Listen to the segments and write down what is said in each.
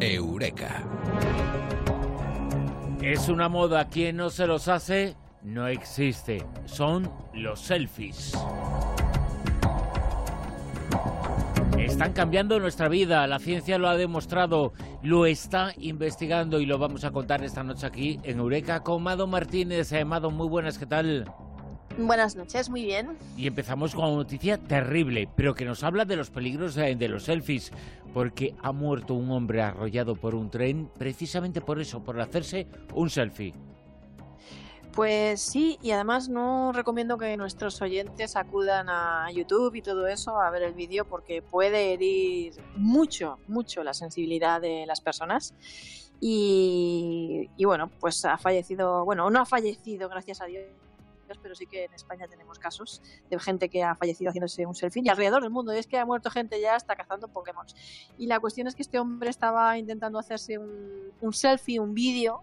Eureka. Es una moda, quien no se los hace no existe. Son los selfies. Están cambiando nuestra vida, la ciencia lo ha demostrado, lo está investigando y lo vamos a contar esta noche aquí en Eureka con Mado Martínez. Eh, Mado, muy buenas, ¿qué tal? Buenas noches, muy bien. Y empezamos con una noticia terrible, pero que nos habla de los peligros de los selfies, porque ha muerto un hombre arrollado por un tren precisamente por eso, por hacerse un selfie. Pues sí, y además no recomiendo que nuestros oyentes acudan a YouTube y todo eso a ver el vídeo porque puede herir mucho, mucho la sensibilidad de las personas. Y, y bueno, pues ha fallecido, bueno, no ha fallecido, gracias a Dios, pero sí que en España tenemos casos de gente que ha fallecido haciéndose un selfie y alrededor del mundo. Y es que ha muerto gente ya hasta cazando Pokémon. Y la cuestión es que este hombre estaba intentando hacerse un, un selfie, un vídeo,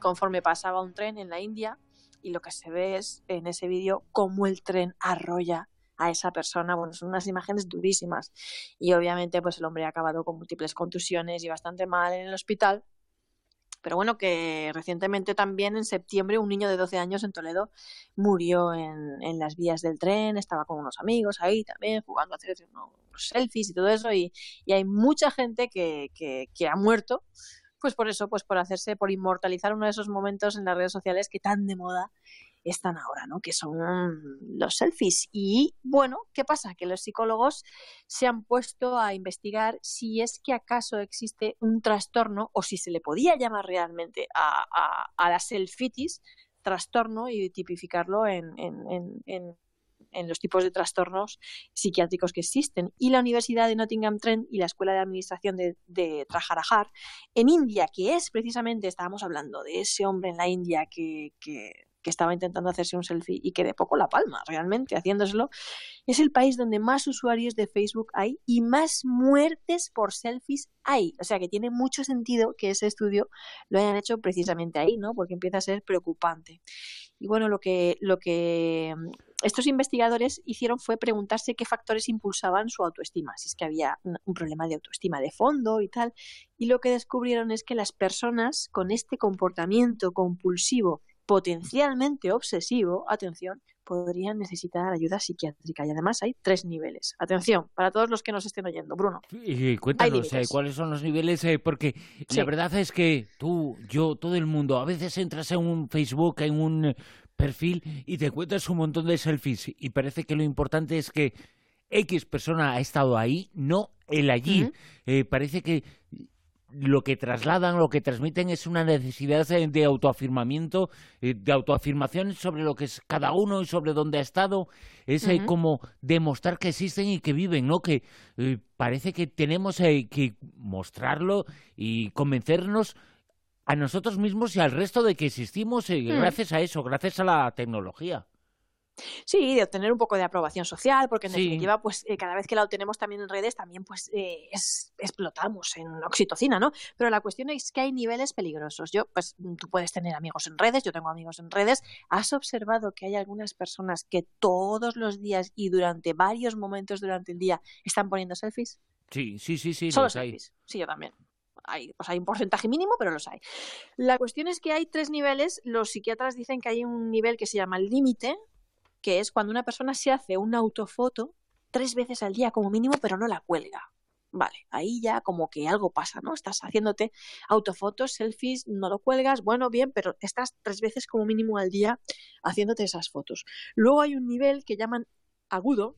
conforme pasaba un tren en la India. Y lo que se ve es en ese vídeo cómo el tren arrolla a esa persona. Bueno, son unas imágenes durísimas. Y obviamente, pues el hombre ha acabado con múltiples contusiones y bastante mal en el hospital. Pero bueno, que recientemente también en septiembre un niño de 12 años en Toledo murió en, en las vías del tren, estaba con unos amigos ahí también jugando a hacer unos selfies y todo eso y, y hay mucha gente que, que, que ha muerto pues por eso, pues por hacerse, por inmortalizar uno de esos momentos en las redes sociales que tan de moda están ahora, ¿no? Que son los selfies. Y bueno, ¿qué pasa? Que los psicólogos se han puesto a investigar si es que acaso existe un trastorno o si se le podía llamar realmente a, la selfitis trastorno y tipificarlo en, los tipos de trastornos psiquiátricos que existen. Y la Universidad de Nottingham Trent y la Escuela de Administración de, de en India, que es precisamente, estábamos hablando de ese hombre en la India que, que que estaba intentando hacerse un selfie y que de poco la palma, realmente, haciéndoselo, es el país donde más usuarios de Facebook hay y más muertes por selfies hay. O sea que tiene mucho sentido que ese estudio lo hayan hecho precisamente ahí, ¿no? Porque empieza a ser preocupante. Y bueno, lo que, lo que mm, estos investigadores hicieron fue preguntarse qué factores impulsaban su autoestima, si es que había un problema de autoestima de fondo y tal. Y lo que descubrieron es que las personas con este comportamiento compulsivo potencialmente obsesivo, atención, podrían necesitar ayuda psiquiátrica. Y además hay tres niveles. Atención, para todos los que nos estén oyendo. Bruno. Y cuéntanos eh, cuáles son los niveles, eh, porque sí. la verdad es que tú, yo, todo el mundo, a veces entras en un Facebook, en un perfil y te encuentras un montón de selfies y parece que lo importante es que X persona ha estado ahí, no el allí. Uh -huh. eh, parece que lo que trasladan, lo que transmiten es una necesidad de autoafirmamiento, eh, de autoafirmación sobre lo que es cada uno y sobre dónde ha estado. Es uh -huh. como demostrar que existen y que viven, ¿no? Que eh, parece que tenemos eh, que mostrarlo y convencernos a nosotros mismos y al resto de que existimos uh -huh. gracias a eso, gracias a la tecnología. Sí, de obtener un poco de aprobación social, porque en sí. definitiva, pues eh, cada vez que la obtenemos también en redes, también pues eh, es, explotamos en oxitocina, ¿no? Pero la cuestión es que hay niveles peligrosos. Yo, pues tú puedes tener amigos en redes, yo tengo amigos en redes. ¿Has observado que hay algunas personas que todos los días y durante varios momentos durante el día están poniendo selfies? Sí, sí, sí, sí. Solo selfies. Hay. Sí, yo también hay, pues hay un porcentaje mínimo, pero los hay. La cuestión es que hay tres niveles. Los psiquiatras dicen que hay un nivel que se llama el límite, que es cuando una persona se hace una autofoto tres veces al día como mínimo, pero no la cuelga. Vale, ahí ya como que algo pasa, ¿no? Estás haciéndote autofotos, selfies, no lo cuelgas, bueno, bien, pero estás tres veces como mínimo al día haciéndote esas fotos. Luego hay un nivel que llaman agudo,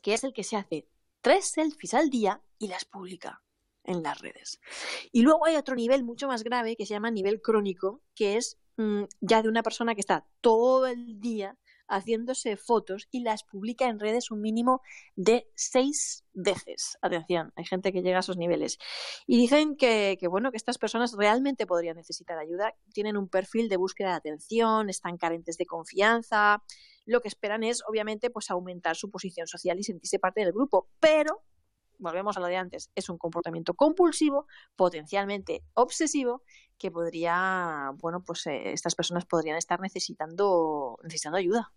que es el que se hace tres selfies al día y las publica en las redes. Y luego hay otro nivel mucho más grave que se llama nivel crónico, que es mmm, ya de una persona que está todo el día haciéndose fotos y las publica en redes un mínimo de seis veces. Atención, hay gente que llega a esos niveles. Y dicen que, que, bueno, que estas personas realmente podrían necesitar ayuda, tienen un perfil de búsqueda de atención, están carentes de confianza. Lo que esperan es, obviamente, pues aumentar su posición social y sentirse parte del grupo. Pero volvemos a lo de antes, es un comportamiento compulsivo, potencialmente obsesivo, que podría, bueno, pues eh, estas personas podrían estar necesitando, necesitando ayuda.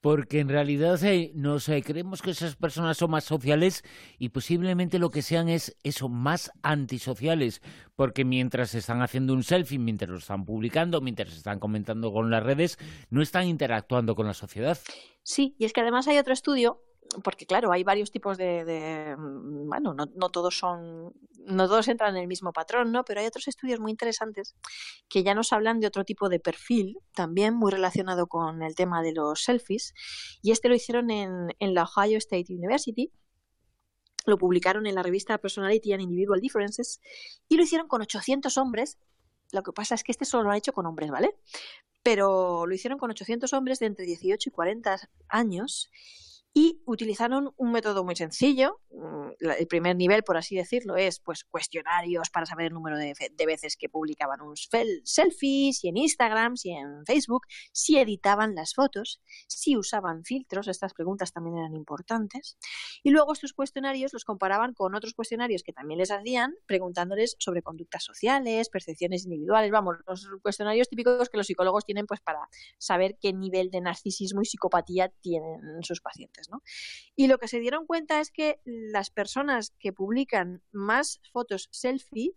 Porque en realidad eh, nos eh, creemos que esas personas son más sociales y posiblemente lo que sean es eso, más antisociales, porque mientras están haciendo un selfie, mientras lo están publicando, mientras están comentando con las redes, no están interactuando con la sociedad. Sí, y es que además hay otro estudio porque claro, hay varios tipos de, mm, bueno, no, todos son, no todos entran en el mismo patrón, ¿no? Pero hay otros estudios muy interesantes que ya nos hablan de otro tipo de perfil, también muy relacionado con el tema de los selfies, y este lo hicieron en, en la Ohio State University, lo publicaron en la revista Personality and Individual Differences, y lo hicieron con 800 hombres. Lo que pasa es que este solo lo han hecho con hombres, ¿vale? Pero lo hicieron con 800 hombres de entre 18 y 40 años y utilizaron un método muy sencillo. Mm, el primer nivel, por así decirlo, es pues cuestionarios para saber el número de, veces que publicaban unos selfies, y en Instagram, si en Facebook, si editaban las fotos, si usaban filtros, estas preguntas también eran importantes. Y luego estos cuestionarios los comparaban con otros cuestionarios que también les hacían, preguntándoles sobre conductas sociales, percepciones individuales, vamos, los cuestionarios típicos que los psicólogos tienen pues para saber qué nivel de narcisismo y psicopatía tienen sus pacientes. Y lo que se dieron cuenta es que las personas que publican más fotos selfie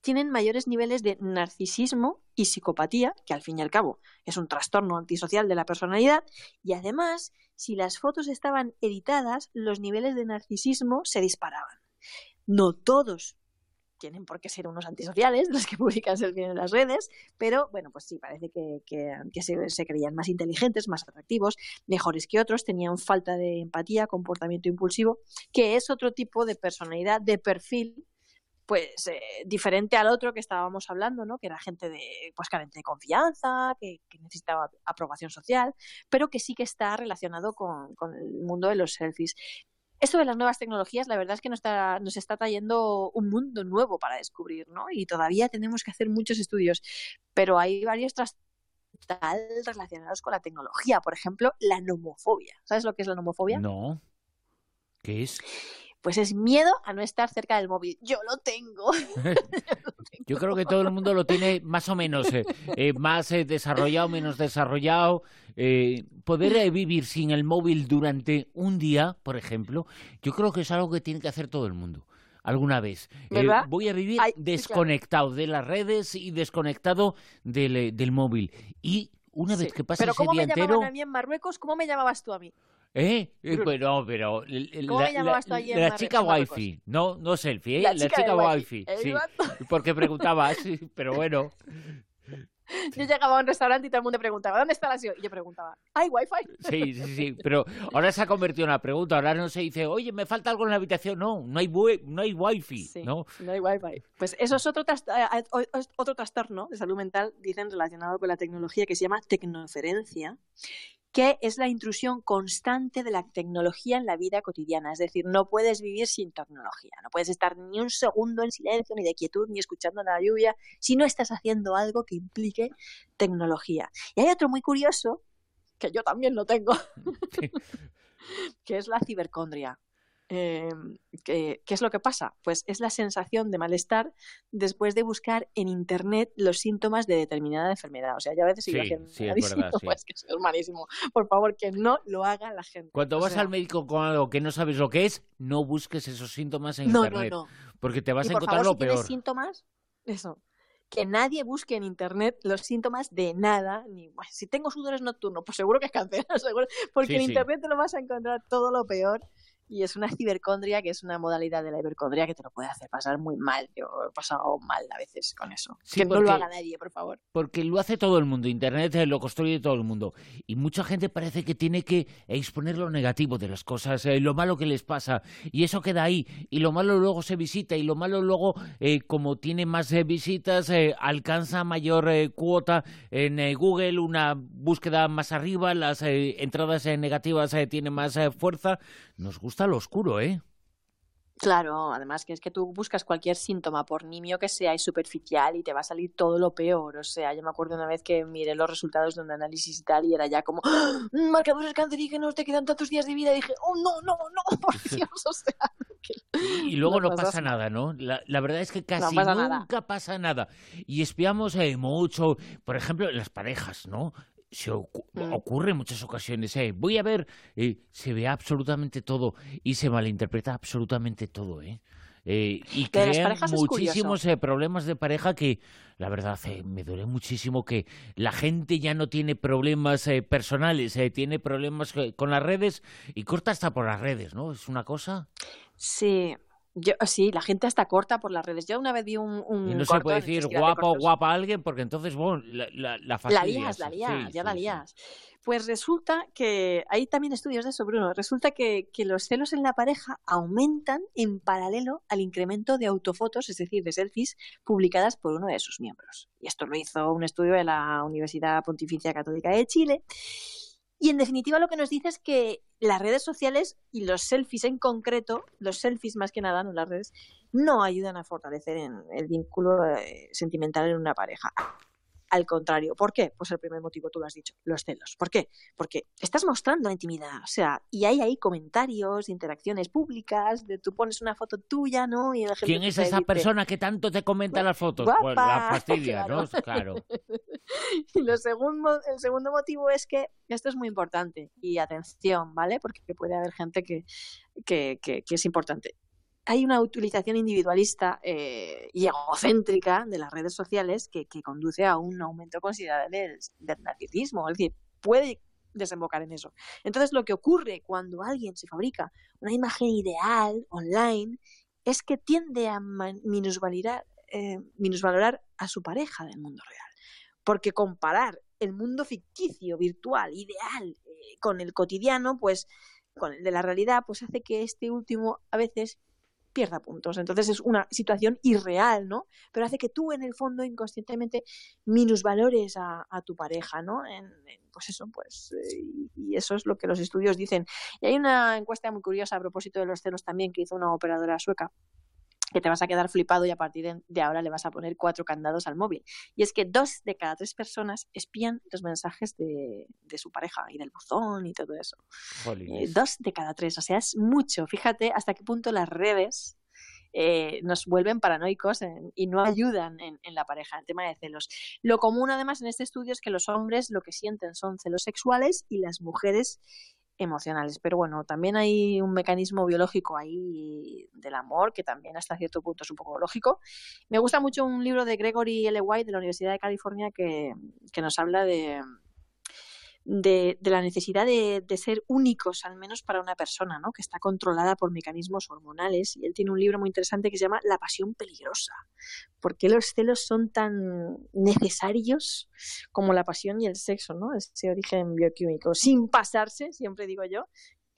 tienen mayores niveles de narcisismo y psicopatía, que al fin y al cabo es un trastorno antisocial de la personalidad, y además, si las fotos estaban editadas, los niveles de narcisismo se disparaban. No todos tienen por qué ser unos antisociales, los que publican selfies en las redes, pero bueno, pues sí, parece que, se, creían más inteligentes, más atractivos, mejores que otros, tenían falta de empatía, comportamiento impulsivo, que es otro tipo de personalidad, de perfil pues eh, diferente al otro que estábamos hablando, ¿no? Que era gente de pues carente de confianza, que, necesitaba aprobación social, pero que sí que está relacionado con, con, el mundo de los selfies esto de las nuevas tecnologías, la verdad es que nos está, nos está trayendo un mundo nuevo para descubrir, ¿no? Y todavía tenemos que hacer muchos estudios, pero hay varios trastornos relacionados con la tecnología. Por ejemplo, la nomofobia. ¿Sabes lo que es la nomofobia? No. ¿Qué es? Pues es miedo a no estar cerca del móvil. Yo lo tengo. Yo creo que todo el mundo lo tiene más o menos, eh, eh, más eh, desarrollado, menos desarrollado. poder vivir sin el móvil durante un día, por ejemplo, yo creo que es algo que tiene que hacer todo el mundo alguna vez. voy a vivir desconectado de las redes y desconectado del, del móvil. Y una vez que pase Pero ese día entero... ¿cómo me llamaban a mí en Marruecos? ¿Cómo me llamabas tú a mí? ¿Eh? eh bueno, pero. ¿Cómo la, me llamabas tú allí La chica wifi, no, no selfie, ¿eh? La, chica, wifi. Sí, porque preguntabas, pero bueno. Yo llegaba a un restaurante y todo el mundo preguntaba, ¿dónde está la SEO? Y yo preguntaba, ¿hay wifi? Sí, sí, sí, pero ahora se ha convertido en una pregunta. Ahora no se dice, oye, me falta algo en la habitación. No, no hay, no hay wifi. Sí, ¿no? no hay wifi. Pues eso es otro, eh, otro trastorno de salud mental, dicen, relacionado con la tecnología, que se llama tecnoferencia que es la intrusión constante de la tecnología en la vida cotidiana. Es decir, no puedes vivir sin tecnología, no puedes estar ni un segundo en silencio, ni de quietud, ni escuchando la lluvia, si no estás haciendo algo que implique tecnología. Y hay otro muy curioso, que yo también lo tengo, que es la cibercondria. Em, ¿qué, es lo que pasa? Pues es la sensación de malestar después de buscar en internet los síntomas de determinada enfermedad. O sea, ya a veces sí, sí, es verdad, pues que es malísimo. Por favor, que no lo haga la gente. Cuando vas al médico con algo que no sabes lo que es, no busques esos síntomas en internet. No, no. Porque te vas a encontrar lo peor. síntomas, eso que nadie busque en internet los síntomas de nada, ni si tengo sudores nocturnos, pues seguro que es cáncer, porque en internet te lo vas a encontrar todo lo peor y es una cibercondria que es una modalidad de la hipercondria que te lo puede hacer pasar muy mal. Yo he pasado mal a veces con eso. que no lo haga nadie, por favor. Porque lo hace todo el mundo. Internet lo construye todo el mundo. Y mucha gente parece que tiene que exponer lo negativo de las cosas, eh, lo malo que les pasa. Y eso queda ahí. Y lo malo luego se visita. Y lo malo luego, eh, como tiene más eh, visitas, alcanza mayor cuota en Google, una búsqueda más arriba, las entradas negativas tienen más fuerza. Nos gusta lo oscuro, ¿eh? Claro, además que es que tú buscas cualquier síntoma, por nimio que sea, y superficial, y te va a salir todo lo peor. O sea, yo me acuerdo una vez que miré los resultados de un análisis y tal, y era ya como, ¡Ah! marcadores cancerígenos, te quedan tantos días de vida, y dije, oh, no, no, no, por Dios, o sea, y luego no, pasa nada, ¿no? La, verdad es que casi nunca pasa nada. Y espiamos eh, mucho, por ejemplo, las parejas, ¿no? Se mm. ocurre en muchas ocasiones. Eh. Voy a ver, eh, se ve absolutamente todo y se malinterpreta absolutamente todo. ¿eh? Eh, y crean muchísimos eh, problemas de pareja que, la verdad, eh, me duele muchísimo que la gente ya no tiene problemas personales, tiene problemas con las redes y corta hasta por las redes, ¿no? Es una cosa. Sí, yo, sí, la gente hasta corta por las redes. Yo una vez vi un. un y no se puede decir guapo o guapa a alguien porque entonces, bueno, la, la, la La lías, la lías, ya la lías. Pues resulta que, hay también estudios de eso, Bruno, resulta que, que, los celos en la pareja aumentan en paralelo al incremento de autofotos, es decir, de selfies, publicadas por uno de sus miembros. Y esto lo hizo un estudio de la Universidad Pontificia Católica de Chile. Y en definitiva lo que nos dice es que las redes sociales y los selfies en concreto, los selfies más que nada, no las redes, no ayudan a fortalecer el vínculo eh, sentimental en una pareja. Al contrario, ¿por qué? Pues el primer motivo tú lo has dicho, los celos. ¿Por qué? Porque estás mostrando la intimidad, o sea, y hay ahí comentarios, interacciones públicas, de tú pones una foto tuya, ¿no? Y ¿Quién es esa persona que tanto te comenta las fotos? Pues la fastidia, ¿no? Claro. y lo segundo, el segundo motivo es que esto es muy importante y atención, ¿vale? Porque puede haber gente que, que, que es importante hay una utilización individualista eh, y egocéntrica de las redes sociales que, conduce a un aumento considerable del, narcisismo. Es decir, puede desembocar en eso. Entonces, lo que ocurre cuando alguien se fabrica una imagen ideal online es que tiende a minusvalorar, eh, minusvalorar a su pareja del mundo real. Porque comparar el mundo ficticio, virtual, ideal, eh, con el cotidiano, pues con el de la realidad, pues hace que este último a veces pierda puntos. Entonces es una situación irreal, ¿no? Pero hace que tú en el fondo inconscientemente minusvalores a, a tu pareja, ¿no? En, pues eso, pues, eh, y eso es lo que los estudios dicen. Y hay una encuesta muy curiosa a propósito de los celos también que hizo una operadora sueca que te vas a quedar flipado y a partir de ahora le vas a poner cuatro candados al móvil. Y es que dos de cada tres personas espían los mensajes de, su pareja y del buzón y todo eso. Eh, dos de cada tres, o sea, es mucho. Fíjate hasta qué punto las redes eh, nos vuelven paranoicos y no ayudan en, en, la pareja, el tema de celos. Lo común además en este estudio es que los hombres lo que sienten son celos sexuales y las mujeres emocionales. Pero bueno, también hay un mecanismo biológico ahí del amor que también hasta cierto punto es un poco lógico. Me gusta mucho un libro de Gregory L. White de la Universidad de California que, que nos habla de, de, la necesidad de, ser únicos, al menos para una persona, ¿no? que está controlada por mecanismos hormonales. Y él tiene un libro muy interesante que se llama La pasión peligrosa. ¿Por qué los celos son tan necesarios como la pasión y el sexo? ¿no? Ese origen bioquímico. Sin pasarse, siempre digo yo,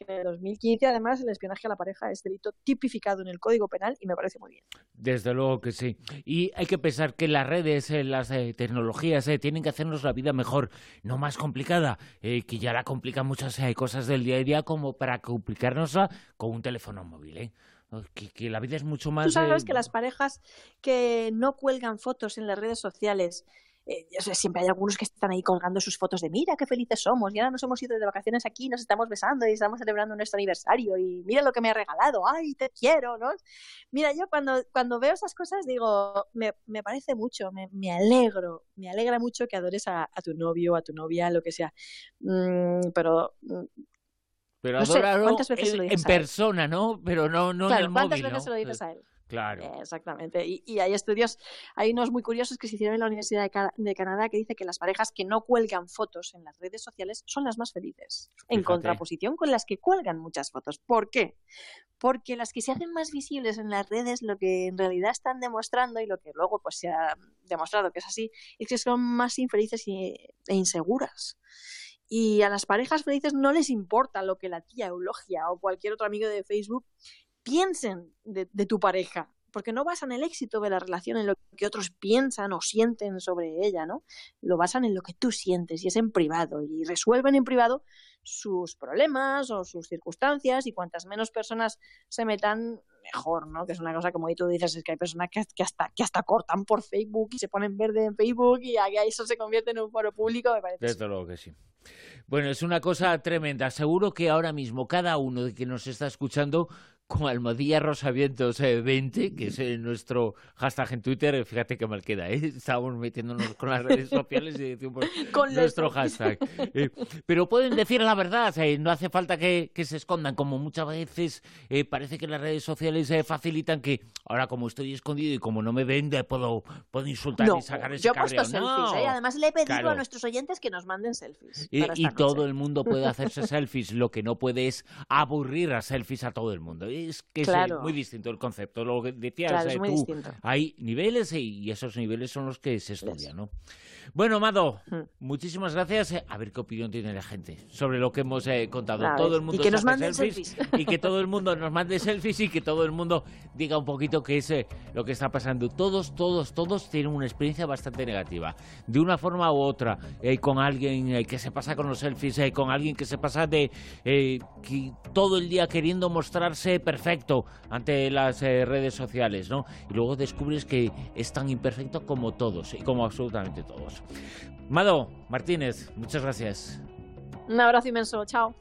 en el 2015, además, el espionaje a la pareja es delito tipificado en el Código Penal y me parece muy bien. Desde luego que sí. Y hay que pensar que las redes, eh, las eh, tecnologías, eh, tienen que hacernos la vida mejor, no más complicada, que ya la complican muchas cosas del día a día, como para complicarnosla con un teléfono móvil. Que, que, la vida es mucho más. Tú sabes que las parejas que no cuelgan fotos en las redes sociales eh, siempre hay algunos que están ahí colgando sus fotos de mira qué felices somos y ahora nos hemos ido de vacaciones aquí, nos estamos besando y estamos celebrando nuestro aniversario y mira lo que me ha regalado, ay, te quiero, ¿no? Mira, yo cuando, cuando veo esas cosas digo, me, me parece mucho, me, me, alegro, me alegra mucho que adores a, tu novio, a tu novia, lo que sea. Mm, pero mm, pero en, persona, ¿no? Pero no, no en el ¿cuántas veces lo dices a él? Claro. exactamente. Y, hay estudios, hay unos muy curiosos que se hicieron en la Universidad de, Canadá que dice que las parejas que no cuelgan fotos en las redes sociales son las más felices, en contraposición con las que cuelgan muchas fotos. ¿Por qué? Porque las que se hacen más visibles en las redes, lo que en realidad están demostrando y lo que luego pues se ha demostrado que es así, es que son más infelices e inseguras. Y a las parejas felices no les importa lo que la tía Eulogia o cualquier otro amigo de Facebook piensen de, tu pareja, porque no basan el éxito de la relación en lo que otros piensan o sienten sobre ella, ¿no? Lo basan en lo que tú sientes y es en privado y resuelven en privado sus problemas o sus circunstancias y cuantas menos personas se metan mejor, ¿no? Que es una cosa como tú dices, es que hay personas que, hasta, que hasta cortan por Facebook y se ponen verde en Facebook y eso se convierte en un foro público, me parece. Desde luego que sí. Bueno, es una cosa tremenda. Seguro que ahora mismo cada uno de que nos está escuchando con Almodía Rosavientos 20, que es eh, nuestro hashtag en Twitter. Fíjate qué mal queda, ¿eh? Estábamos metiéndonos con las redes sociales y decimos con nuestro hashtag. Eh, pero pueden decir la verdad, eh, no hace falta que, se escondan, como muchas veces parece que las redes sociales facilitan que ahora como estoy escondido y como no me ven, puedo, puedo insultar y sacar ese yo he puesto selfies, además le he pedido a nuestros oyentes que nos manden selfies. Y, todo el mundo puede hacerse selfies, lo que no puede es aburrir a selfies a todo el mundo es que es muy distinto el concepto. Lo que decías tú, hay niveles y esos niveles son los que se estudian, ¿no? Bueno, Mado, hmm. muchísimas gracias. A ver qué opinión tiene la gente sobre lo que hemos eh, contado. todo el mundo y que nos mande selfies, y que todo el mundo nos mande selfies y que todo el mundo diga un poquito qué es eh, lo que está pasando. Todos, todos, todos tienen una experiencia bastante negativa, de una forma u otra, eh, con alguien que se pasa con los selfies, con alguien que se pasa de que todo el día queriendo mostrarse perfecto ante las redes sociales, ¿no? Y luego descubres que es tan imperfecto como todos y como absolutamente todos. Mado Martínez, muchas gracias. Un abrazo inmenso, chao.